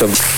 of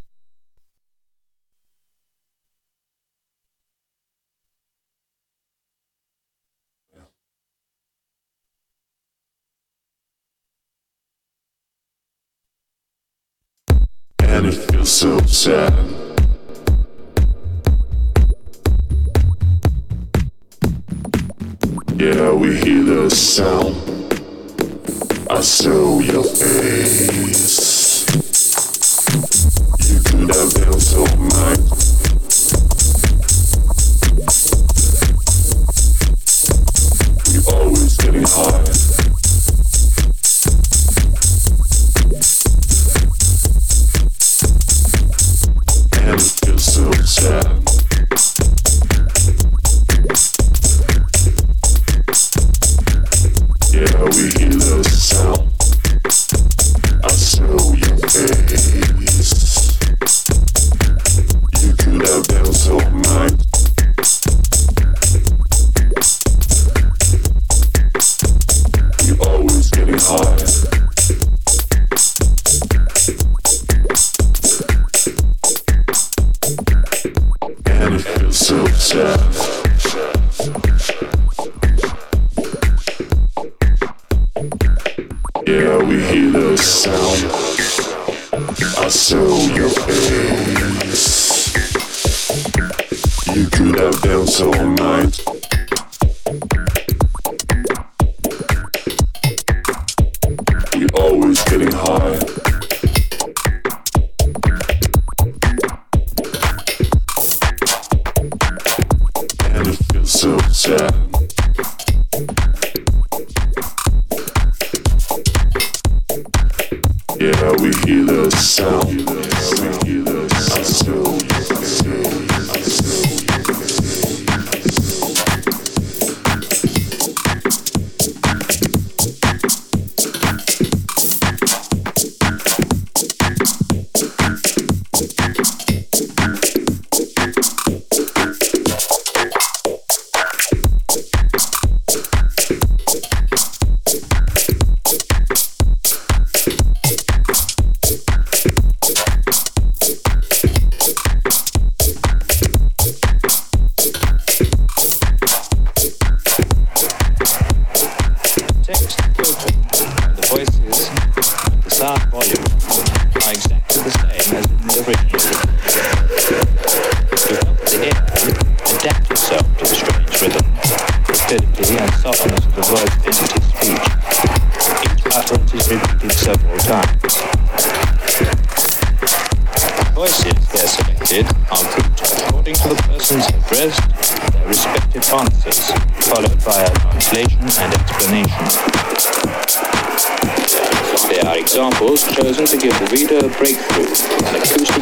Sad. Yeah, we hear the sound. I saw your face. You could have been so mine. We always getting high.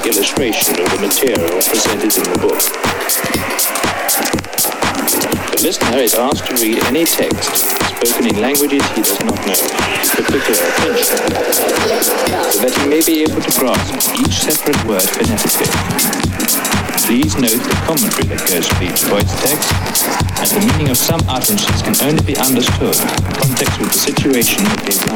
illustration of the material presented in the book. The listener is asked to read any text spoken in languages he does not know with particular attention, so that he may be able to grasp each separate word phonetically. Please note the commentary that goes with each voice text, and the meaning of some utterances can only be understood in context with the situation that they are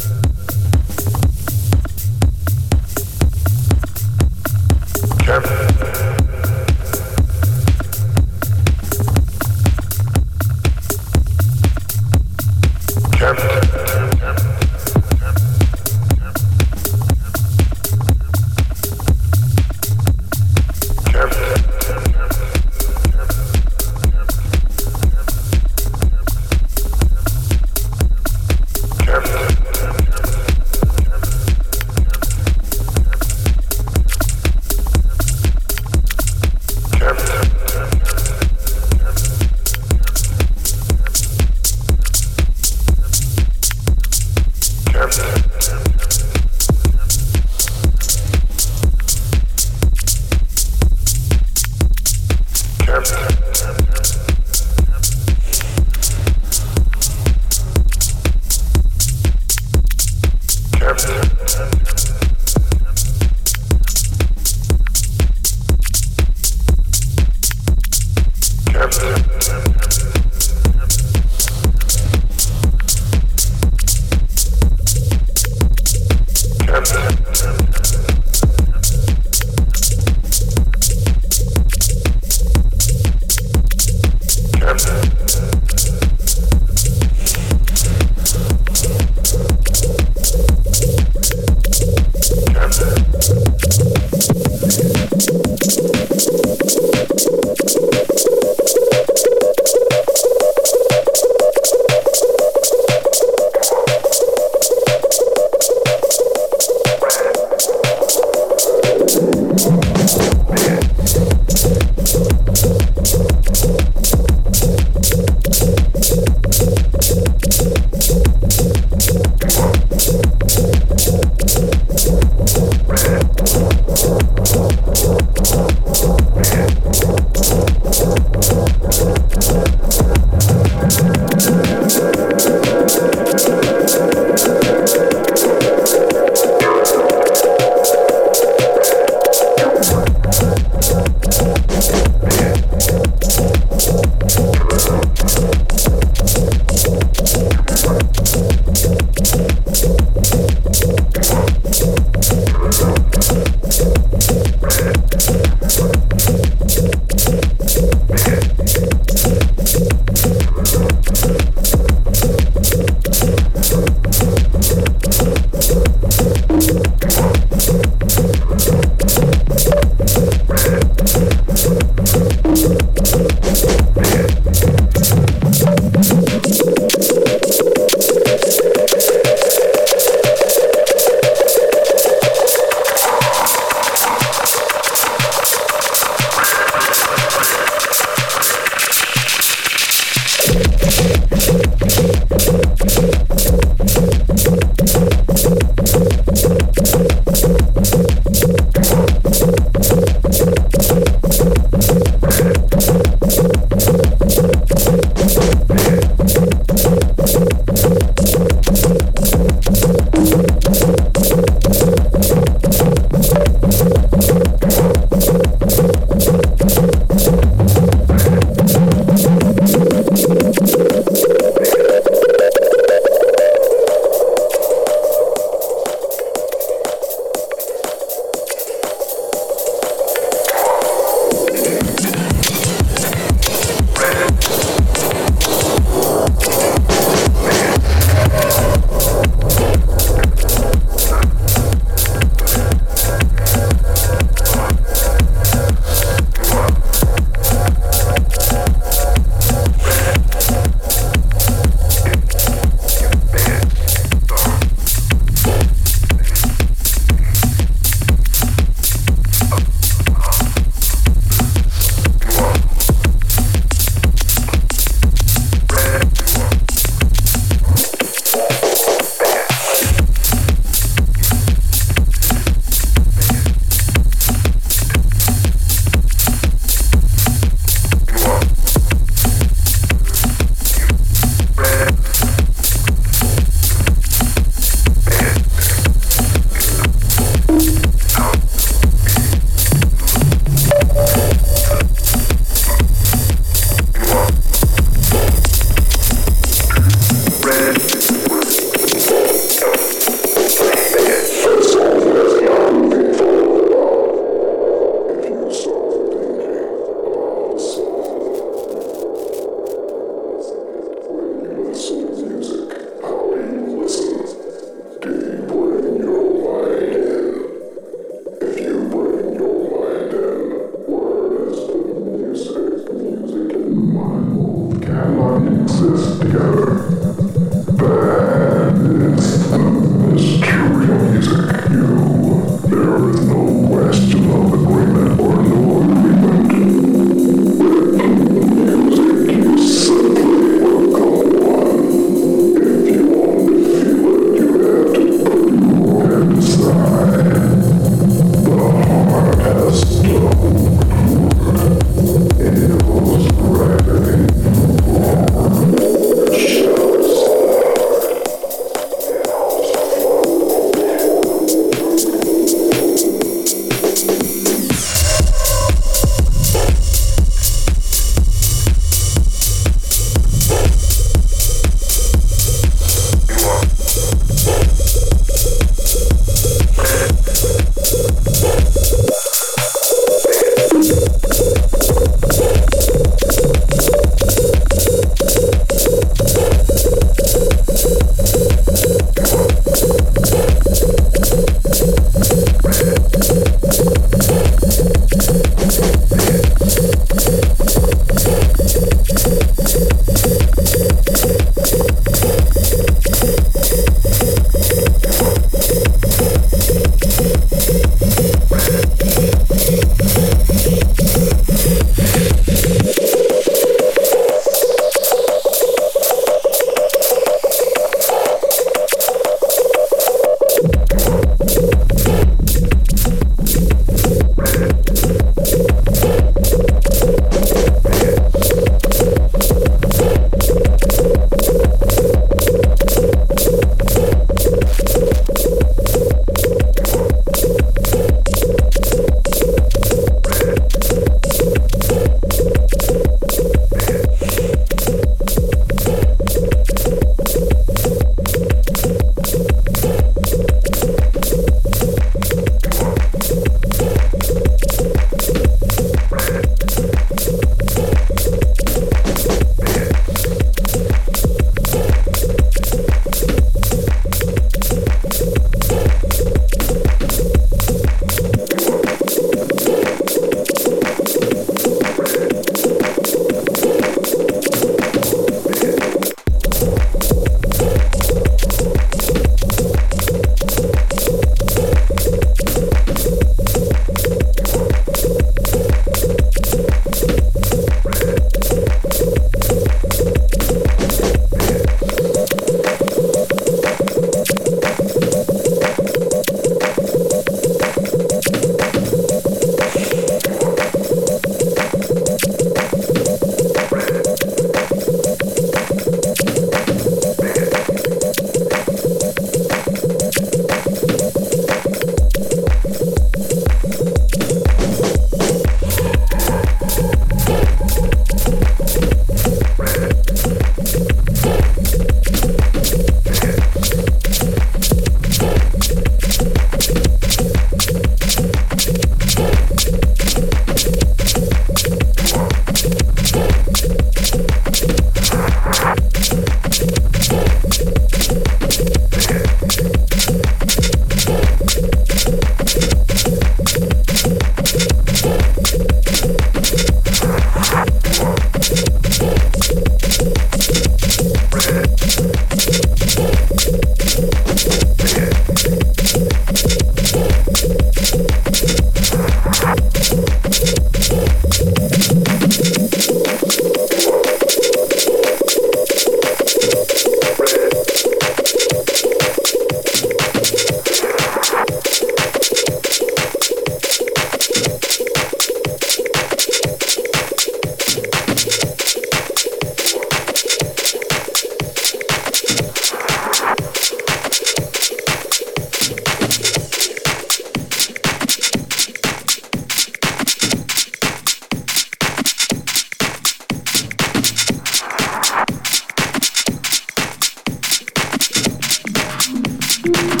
Thank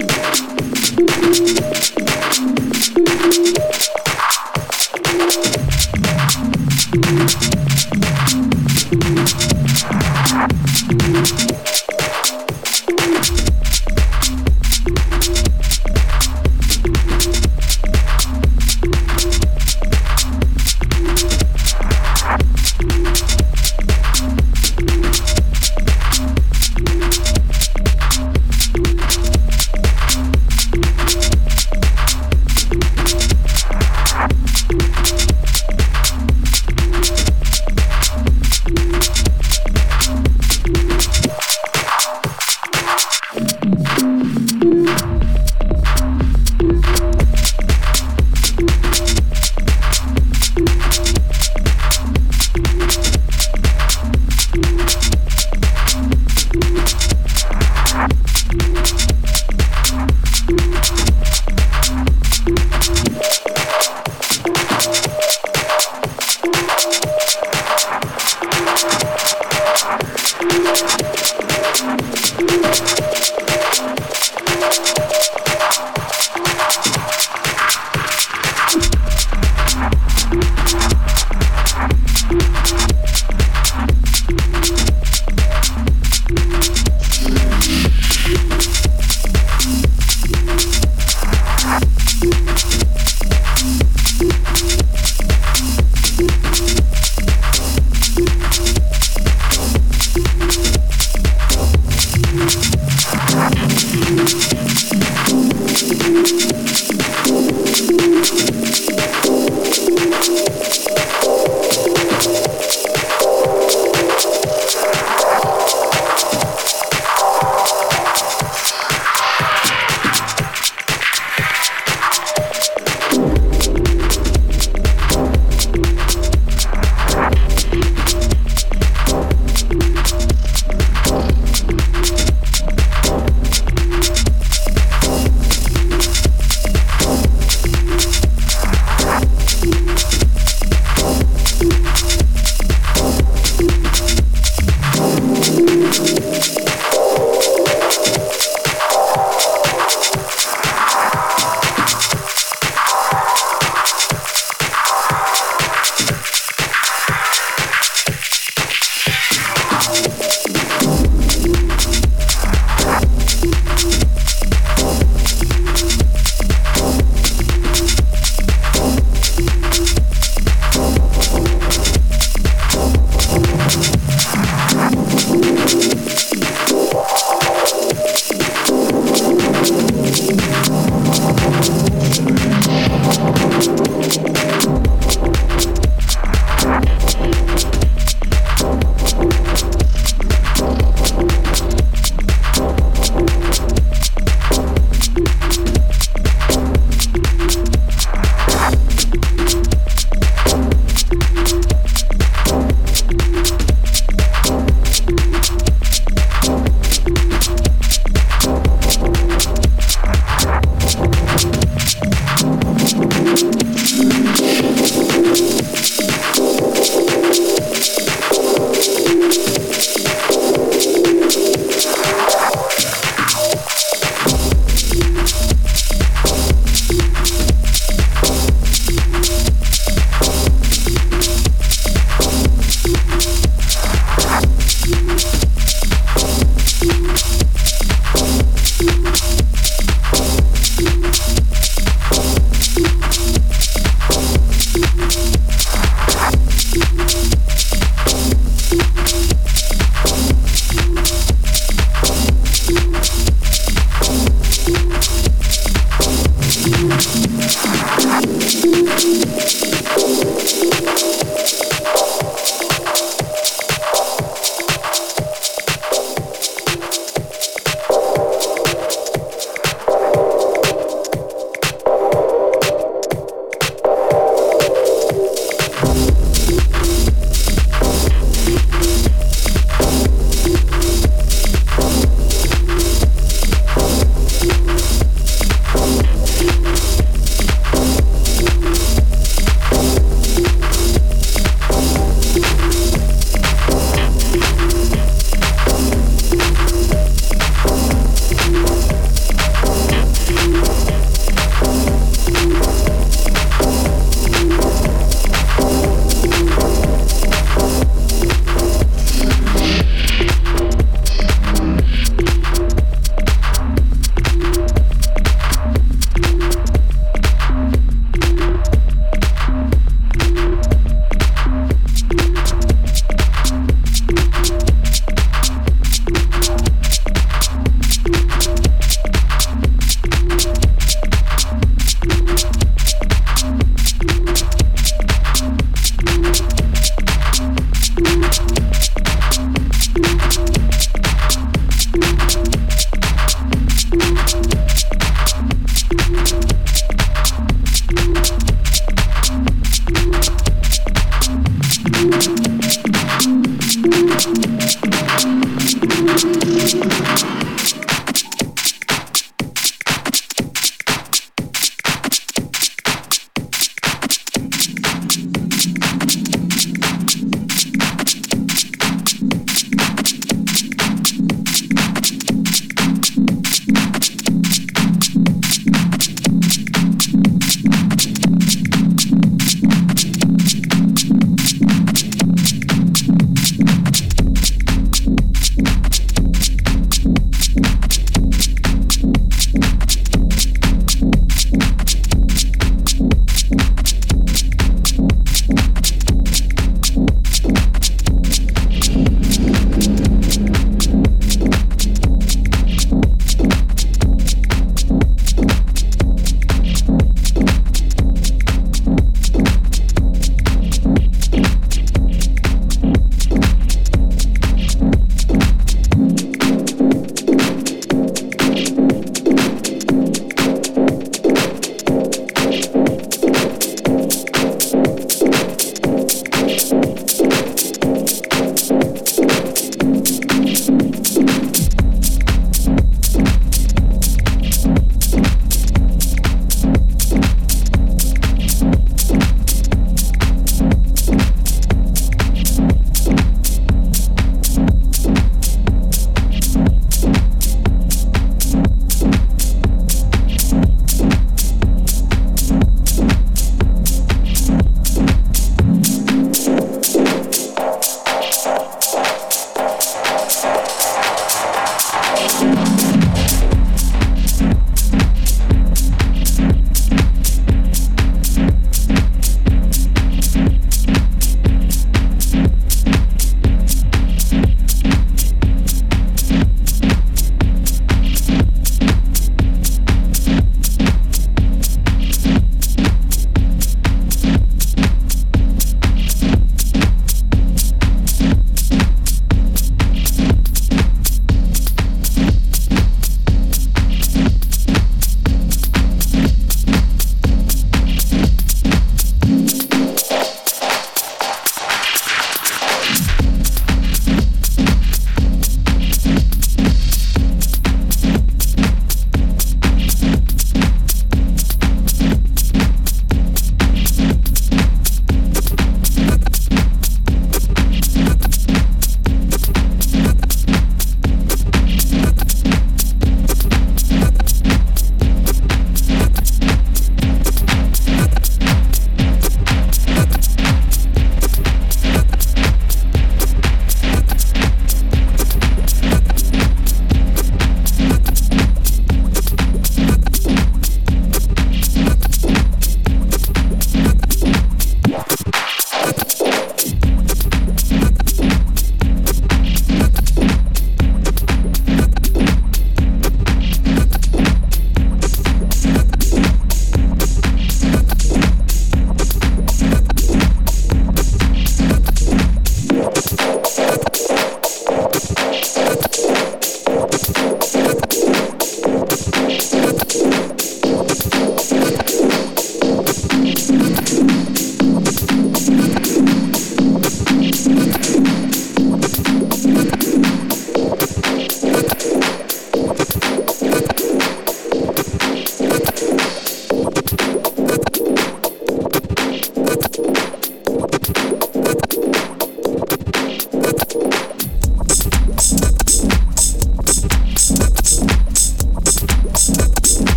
you.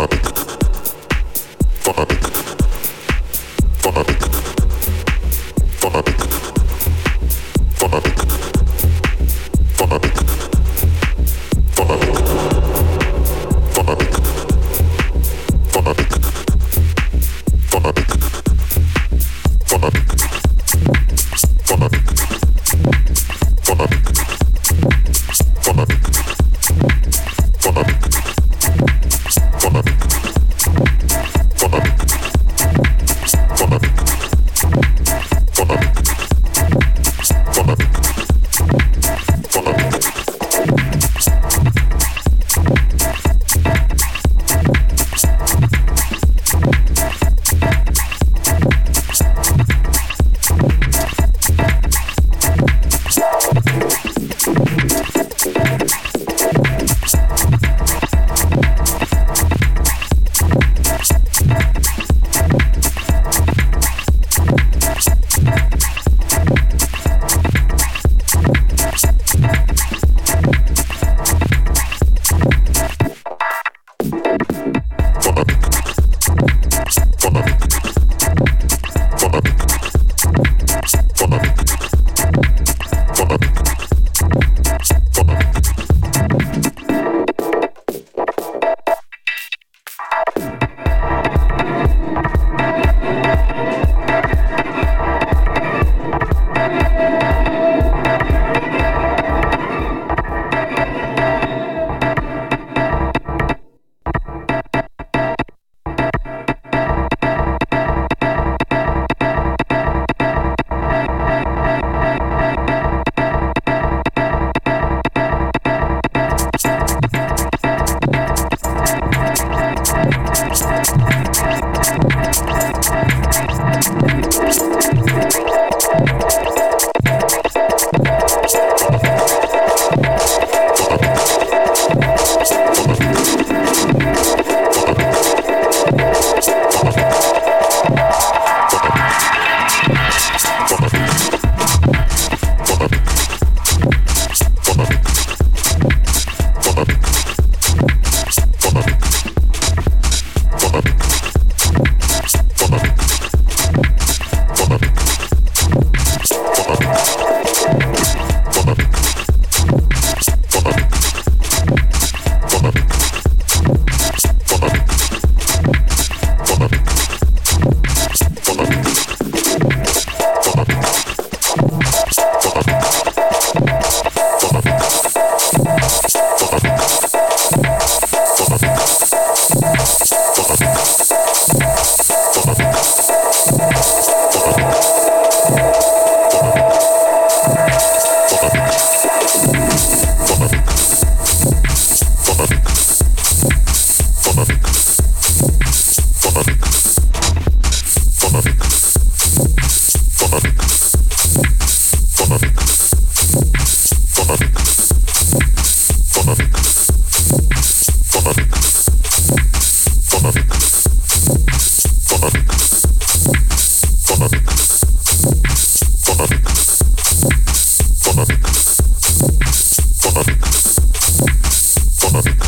Fuck. Fuck. Fuck. Thank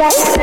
Call it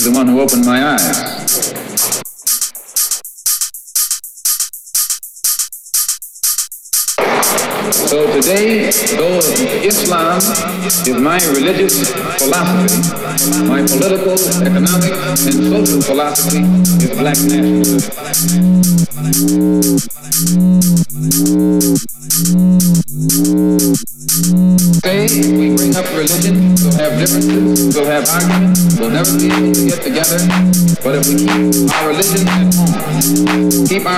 He's the one who opened my eyes. So today, though Islam is my religious philosophy, my political, economic, and social philosophy is black nationalism.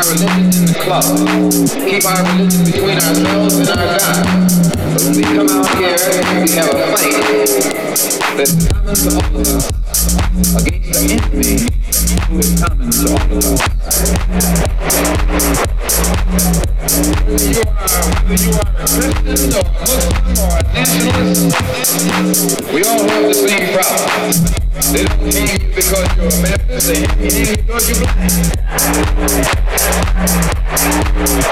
Our religion in the club, keep our religion between ourselves and our God. But when we come out here, we have a fight that's common to all of us against the enemy who is common to all of us. You are, whether you are a Christian or a Muslim or a nationalist, we all have the same problem. They don't hate you because you're a man. They hate you because you're black.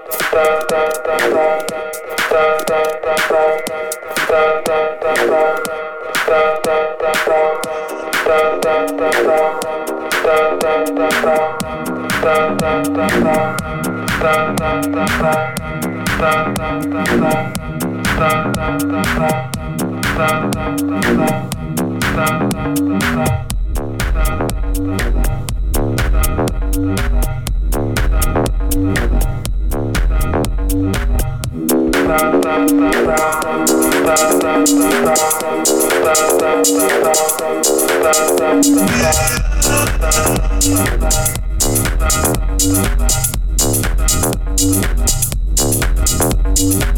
Thank Stop Thank